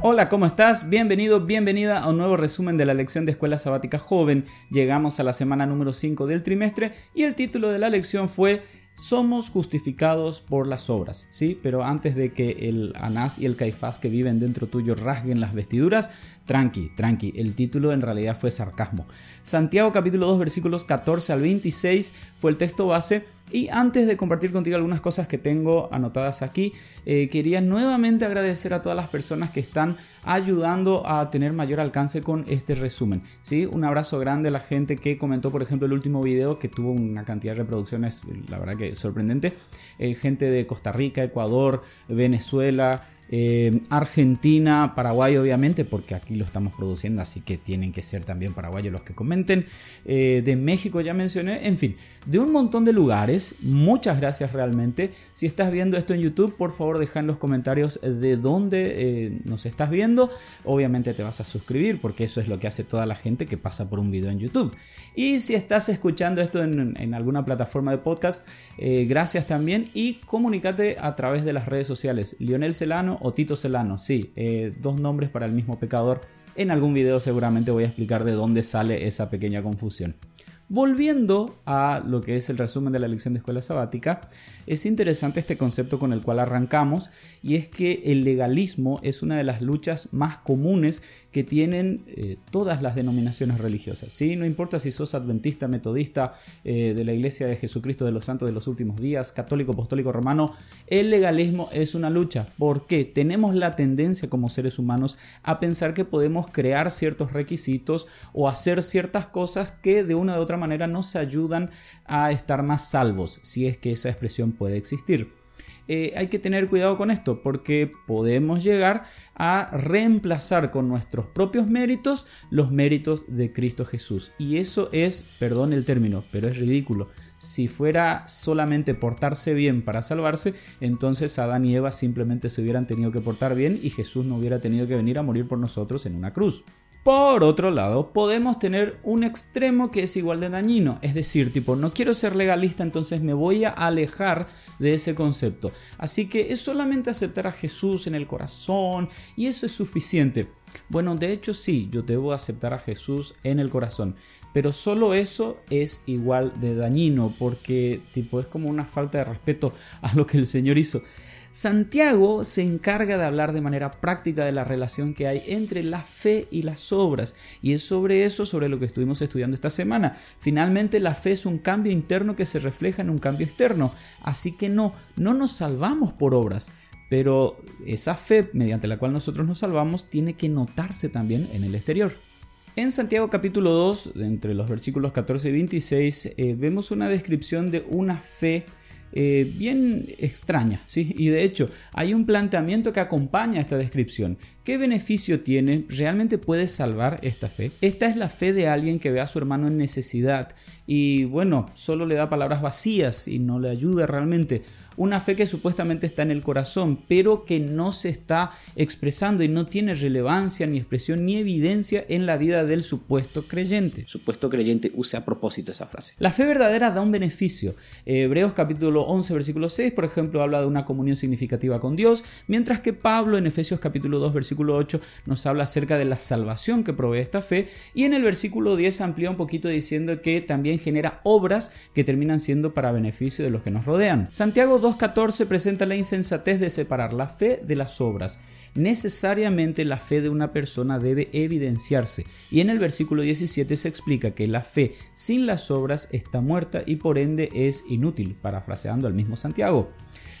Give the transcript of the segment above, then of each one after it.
Hola, ¿cómo estás? Bienvenido, bienvenida a un nuevo resumen de la lección de Escuela Sabática Joven. Llegamos a la semana número 5 del trimestre y el título de la lección fue somos justificados por las obras, ¿sí? Pero antes de que el Anás y el Caifás que viven dentro tuyo rasguen las vestiduras, tranqui, tranqui, el título en realidad fue sarcasmo. Santiago capítulo 2 versículos 14 al 26 fue el texto base y antes de compartir contigo algunas cosas que tengo anotadas aquí, eh, quería nuevamente agradecer a todas las personas que están ayudando a tener mayor alcance con este resumen. ¿sí? Un abrazo grande a la gente que comentó, por ejemplo, el último video que tuvo una cantidad de reproducciones, la verdad que sorprendente. Eh, gente de Costa Rica, Ecuador, Venezuela. Eh, Argentina, Paraguay obviamente, porque aquí lo estamos produciendo, así que tienen que ser también paraguayos los que comenten. Eh, de México ya mencioné, en fin, de un montón de lugares. Muchas gracias realmente. Si estás viendo esto en YouTube, por favor deja en los comentarios de dónde eh, nos estás viendo. Obviamente te vas a suscribir porque eso es lo que hace toda la gente que pasa por un video en YouTube. Y si estás escuchando esto en, en alguna plataforma de podcast, gracias también y comunícate a través de las redes sociales. Lionel Celano o Tito Celano, sí, eh, dos nombres para el mismo pecador. En algún video seguramente voy a explicar de dónde sale esa pequeña confusión. Volviendo a lo que es el resumen de la lección de escuela sabática, es interesante este concepto con el cual arrancamos y es que el legalismo es una de las luchas más comunes que tienen eh, todas las denominaciones religiosas. ¿sí? No importa si sos adventista, metodista, eh, de la Iglesia de Jesucristo de los Santos de los Últimos Días, católico, apostólico, romano, el legalismo es una lucha porque tenemos la tendencia como seres humanos a pensar que podemos crear ciertos requisitos o hacer ciertas cosas que de una u otra manera nos ayudan a estar más salvos, si es que esa expresión puede existir. Eh, hay que tener cuidado con esto porque podemos llegar a reemplazar con nuestros propios méritos los méritos de Cristo Jesús. Y eso es, perdón el término, pero es ridículo. Si fuera solamente portarse bien para salvarse, entonces Adán y Eva simplemente se hubieran tenido que portar bien y Jesús no hubiera tenido que venir a morir por nosotros en una cruz. Por otro lado, podemos tener un extremo que es igual de dañino, es decir, tipo, no quiero ser legalista, entonces me voy a alejar de ese concepto. Así que es solamente aceptar a Jesús en el corazón y eso es suficiente. Bueno, de hecho sí, yo debo aceptar a Jesús en el corazón, pero solo eso es igual de dañino porque tipo es como una falta de respeto a lo que el Señor hizo. Santiago se encarga de hablar de manera práctica de la relación que hay entre la fe y las obras, y es sobre eso sobre lo que estuvimos estudiando esta semana. Finalmente, la fe es un cambio interno que se refleja en un cambio externo, así que no, no nos salvamos por obras, pero esa fe mediante la cual nosotros nos salvamos tiene que notarse también en el exterior. En Santiago capítulo 2, entre los versículos 14 y 26, eh, vemos una descripción de una fe eh, bien extraña, ¿sí? Y de hecho, hay un planteamiento que acompaña esta descripción. ¿Qué beneficio tiene? ¿Realmente puede salvar esta fe? Esta es la fe de alguien que ve a su hermano en necesidad y bueno, solo le da palabras vacías y no le ayuda realmente. Una fe que supuestamente está en el corazón, pero que no se está expresando y no tiene relevancia, ni expresión, ni evidencia en la vida del supuesto creyente. Supuesto creyente, use a propósito esa frase. La fe verdadera da un beneficio. Hebreos capítulo 11, versículo 6, por ejemplo, habla de una comunión significativa con Dios, mientras que Pablo en Efesios capítulo 2, versículo 8, nos habla acerca de la salvación que provee esta fe, y en el versículo 10 amplía un poquito diciendo que también genera obras que terminan siendo para beneficio de los que nos rodean. Santiago 2.14 presenta la insensatez de separar la fe de las obras. Necesariamente la fe de una persona debe evidenciarse y en el versículo 17 se explica que la fe sin las obras está muerta y por ende es inútil, parafraseando al mismo Santiago.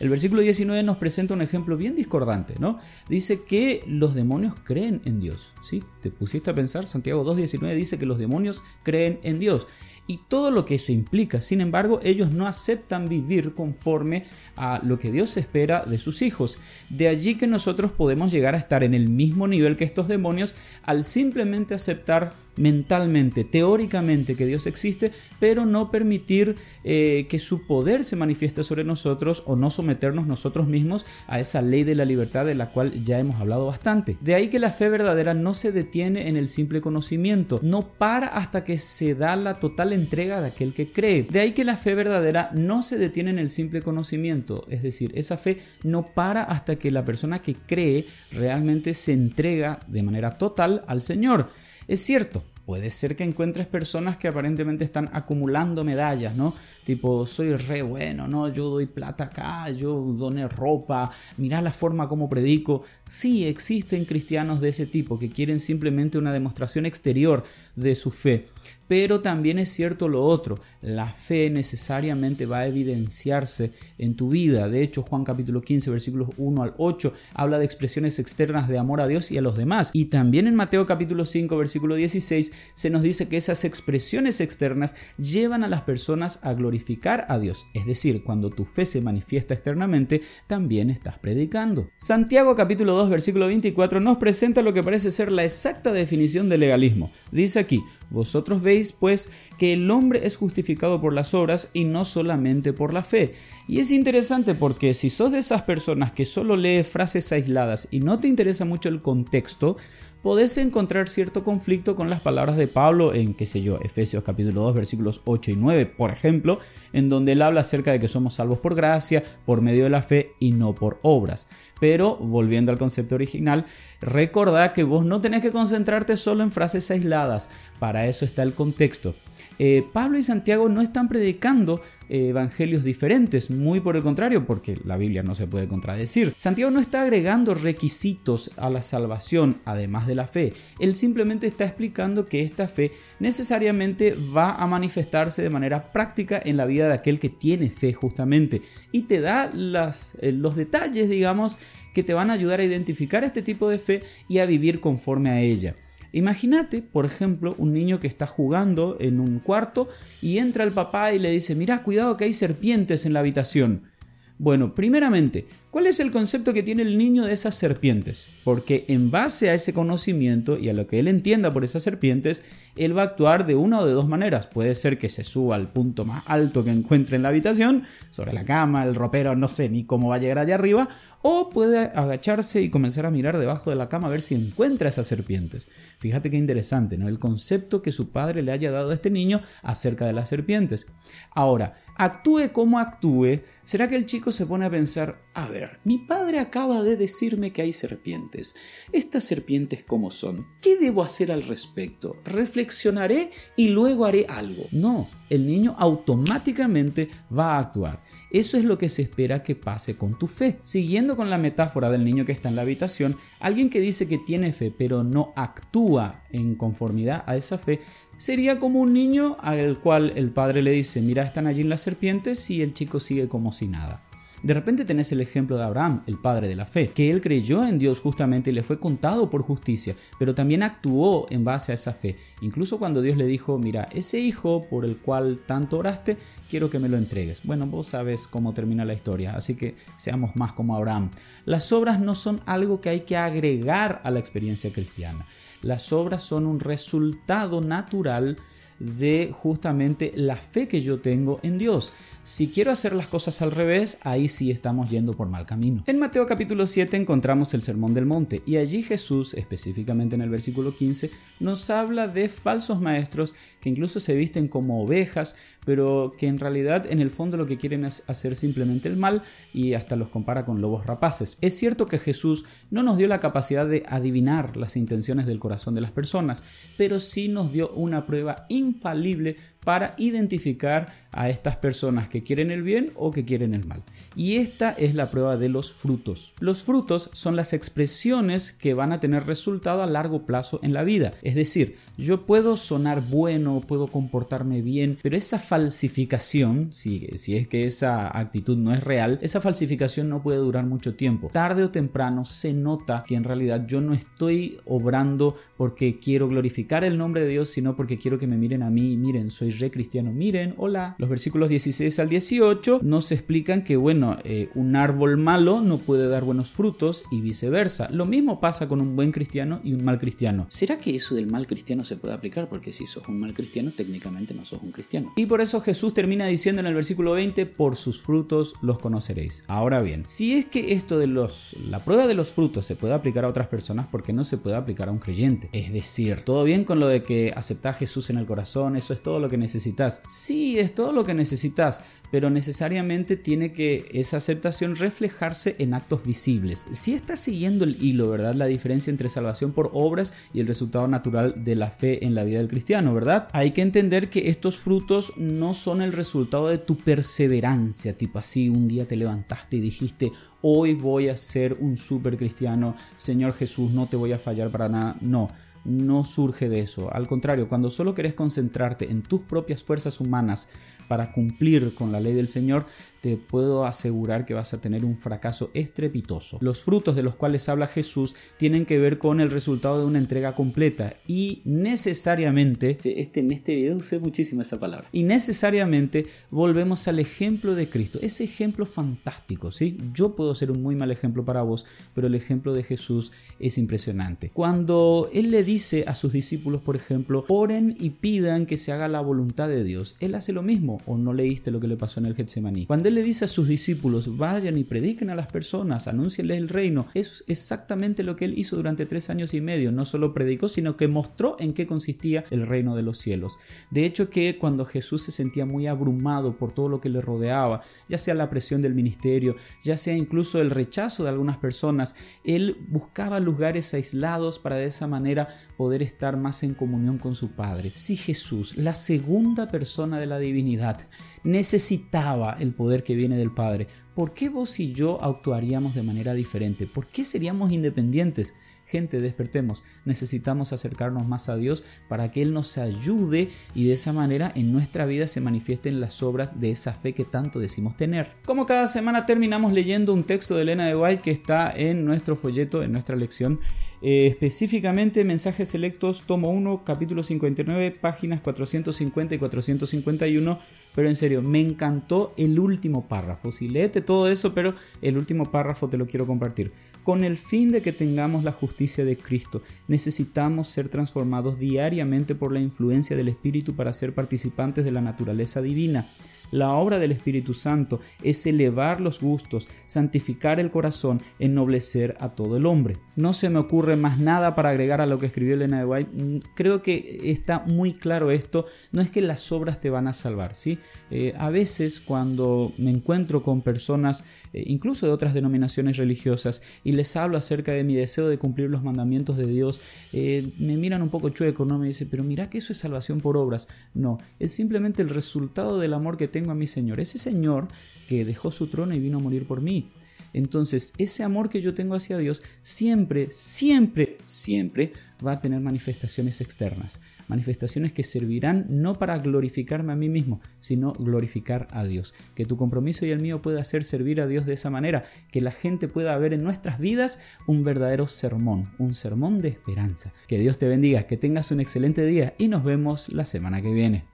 El versículo 19 nos presenta un ejemplo bien discordante, ¿no? Dice que los demonios creen en Dios, ¿sí? ¿Te pusiste a pensar? Santiago 2.19 dice que los demonios creen en Dios y todo lo que eso implica. Sin embargo, ellos no aceptan vivir conforme a lo que Dios espera de sus hijos. De allí que nosotros podemos llegar a estar en el mismo nivel que estos demonios al simplemente aceptar mentalmente, teóricamente que Dios existe, pero no permitir eh, que su poder se manifieste sobre nosotros o no someternos nosotros mismos a esa ley de la libertad de la cual ya hemos hablado bastante. De ahí que la fe verdadera no se detiene en el simple conocimiento, no para hasta que se da la total entrega de aquel que cree. De ahí que la fe verdadera no se detiene en el simple conocimiento, es decir, esa fe no para hasta que la persona que cree realmente se entrega de manera total al Señor. Es cierto, Puede ser que encuentres personas que aparentemente están acumulando medallas, ¿no? Tipo, soy re bueno, ¿no? Yo doy plata acá, yo doné ropa, mirá la forma como predico. Sí, existen cristianos de ese tipo que quieren simplemente una demostración exterior de su fe. Pero también es cierto lo otro, la fe necesariamente va a evidenciarse en tu vida. De hecho, Juan capítulo 15, versículos 1 al 8, habla de expresiones externas de amor a Dios y a los demás. Y también en Mateo capítulo 5, versículo 16, se nos dice que esas expresiones externas llevan a las personas a glorificar a Dios. Es decir, cuando tu fe se manifiesta externamente, también estás predicando. Santiago capítulo 2, versículo 24 nos presenta lo que parece ser la exacta definición de legalismo. Dice aquí, vosotros veis pues que el hombre es justificado por las obras y no solamente por la fe. Y es interesante porque si sos de esas personas que solo lee frases aisladas y no te interesa mucho el contexto, podés encontrar cierto conflicto con las palabras de Pablo en, qué sé yo, Efesios capítulo 2 versículos 8 y 9, por ejemplo, en donde él habla acerca de que somos salvos por gracia, por medio de la fe y no por obras. Pero, volviendo al concepto original, recordá que vos no tenés que concentrarte solo en frases aisladas, para eso está el contexto. Eh, Pablo y Santiago no están predicando eh, evangelios diferentes, muy por el contrario, porque la Biblia no se puede contradecir. Santiago no está agregando requisitos a la salvación, además de la fe. Él simplemente está explicando que esta fe necesariamente va a manifestarse de manera práctica en la vida de aquel que tiene fe justamente. Y te da eh, los detalles, digamos, que te van a ayudar a identificar este tipo de fe y a vivir conforme a ella. Imagínate, por ejemplo, un niño que está jugando en un cuarto y entra el papá y le dice, mira, cuidado que hay serpientes en la habitación. Bueno, primeramente, ¿cuál es el concepto que tiene el niño de esas serpientes? Porque en base a ese conocimiento y a lo que él entienda por esas serpientes, él va a actuar de una o de dos maneras. Puede ser que se suba al punto más alto que encuentre en la habitación, sobre la cama, el ropero, no sé ni cómo va a llegar allá arriba, o puede agacharse y comenzar a mirar debajo de la cama a ver si encuentra esas serpientes. Fíjate qué interesante, ¿no? El concepto que su padre le haya dado a este niño acerca de las serpientes. Ahora, actúe como actúe, ¿será que el chico se pone a pensar, a ver, mi padre acaba de decirme que hay serpientes. ¿Estas serpientes cómo son? ¿Qué debo hacer al respecto? ¿Reflexionaré y luego haré algo? No, el niño automáticamente va a actuar. Eso es lo que se espera que pase con tu fe. Siguiendo con la metáfora del niño que está en la habitación, alguien que dice que tiene fe pero no actúa en conformidad a esa fe, sería como un niño al cual el padre le dice, mira, están allí las serpientes y el chico sigue como si nada. De repente tenés el ejemplo de Abraham, el padre de la fe, que él creyó en Dios justamente y le fue contado por justicia, pero también actuó en base a esa fe. Incluso cuando Dios le dijo, mira, ese hijo por el cual tanto oraste, quiero que me lo entregues. Bueno, vos sabes cómo termina la historia, así que seamos más como Abraham. Las obras no son algo que hay que agregar a la experiencia cristiana. Las obras son un resultado natural de justamente la fe que yo tengo en Dios. Si quiero hacer las cosas al revés, ahí sí estamos yendo por mal camino. En Mateo capítulo 7 encontramos el Sermón del Monte y allí Jesús, específicamente en el versículo 15, nos habla de falsos maestros que incluso se visten como ovejas, pero que en realidad en el fondo lo que quieren es hacer simplemente el mal y hasta los compara con lobos rapaces. Es cierto que Jesús no nos dio la capacidad de adivinar las intenciones del corazón de las personas, pero sí nos dio una prueba infalible para identificar a estas personas que quieren el bien o que quieren el mal. Y esta es la prueba de los frutos. Los frutos son las expresiones que van a tener resultado a largo plazo en la vida. Es decir, yo puedo sonar bueno, puedo comportarme bien, pero esa falsificación, si, es que esa actitud no es real, esa falsificación no puede durar mucho tiempo. Tarde o temprano se nota que en realidad yo no estoy obrando porque quiero glorificar el nombre de Dios, sino porque quiero que me miren a mí y miren, soy re cristiano. Miren, hola. Los versículos 16 al 18 nos explican que, bueno, eh, un árbol malo no puede dar buenos frutos y viceversa. Lo mismo pasa con un buen cristiano y un mal cristiano. ¿Será que eso del mal cristiano se puede aplicar? Porque si sos un mal cristiano, técnicamente no sos un cristiano. Y por eso Jesús termina diciendo en el versículo 20, por sus frutos los conoceréis. Ahora bien, si es que esto de los, la prueba de los frutos se puede aplicar a otras personas, ¿por qué no se puede aplicar a un creyente? Es decir, todo bien con lo de que aceptar a Jesús en el corazón, eso es todo lo que necesitas. Sí, es todo lo que necesitas, pero necesariamente tiene que esa aceptación reflejarse en actos visibles. Si estás siguiendo el hilo, ¿verdad? La diferencia entre salvación por obras y el resultado natural de la fe en la vida del cristiano, ¿verdad? Hay que entender que estos frutos no son el resultado de tu perseverancia, tipo así, un día te levantaste y dijiste, hoy voy a ser un super cristiano, Señor Jesús, no te voy a fallar para nada. No, no surge de eso. Al contrario, cuando solo querés concentrarte en tus propias fuerzas humanas para cumplir con la ley del Señor, te puedo asegurar que vas a tener un fracaso estrepitoso. Los frutos de los cuales habla Jesús tienen que ver con el resultado de una entrega completa y necesariamente, este, en este video usé muchísimo esa palabra, y necesariamente volvemos al ejemplo de Cristo, ese ejemplo fantástico, ¿sí? Yo puedo ser un muy mal ejemplo para vos, pero el ejemplo de Jesús es impresionante. Cuando Él le dice a sus discípulos, por ejemplo, oren y pidan que se haga la voluntad de Dios, Él hace lo mismo, o no leíste lo que le pasó en el Getsemaní. Cuando Él le dice a sus discípulos, vayan y prediquen a las personas, anúncienles el reino, es exactamente lo que él hizo durante tres años y medio. No solo predicó, sino que mostró en qué consistía el reino de los cielos. De hecho que cuando Jesús se sentía muy abrumado por todo lo que le rodeaba, ya sea la presión del ministerio, ya sea incluso el rechazo de algunas personas, él buscaba lugares aislados para de esa manera poder estar más en comunión con su Padre. Si Jesús, la segunda persona de la divinidad, necesitaba el poder que viene del Padre, ¿por qué vos y yo actuaríamos de manera diferente? ¿Por qué seríamos independientes? Gente, despertemos. Necesitamos acercarnos más a Dios para que Él nos ayude y de esa manera en nuestra vida se manifiesten las obras de esa fe que tanto decimos tener. Como cada semana terminamos leyendo un texto de Elena de White que está en nuestro folleto, en nuestra lección. Eh, específicamente mensajes selectos, tomo 1, capítulo 59, páginas 450 y 451. Pero en serio, me encantó el último párrafo. Si léete todo eso, pero el último párrafo te lo quiero compartir. Con el fin de que tengamos la justicia de Cristo, necesitamos ser transformados diariamente por la influencia del Espíritu para ser participantes de la naturaleza divina. La obra del Espíritu Santo es elevar los gustos, santificar el corazón, ennoblecer a todo el hombre. No se me ocurre más nada para agregar a lo que escribió Elena de White. Mm, creo que está muy claro esto. No es que las obras te van a salvar, ¿sí? Eh, a veces cuando me encuentro con personas, eh, incluso de otras denominaciones religiosas, y les hablo acerca de mi deseo de cumplir los mandamientos de Dios, eh, me miran un poco chueco, ¿no? Me dicen, pero mira que eso es salvación por obras. No, es simplemente el resultado del amor que tengo a mi Señor, ese Señor que dejó su trono y vino a morir por mí. Entonces, ese amor que yo tengo hacia Dios siempre, siempre, siempre va a tener manifestaciones externas, manifestaciones que servirán no para glorificarme a mí mismo, sino glorificar a Dios. Que tu compromiso y el mío pueda ser servir a Dios de esa manera, que la gente pueda ver en nuestras vidas un verdadero sermón, un sermón de esperanza. Que Dios te bendiga, que tengas un excelente día y nos vemos la semana que viene.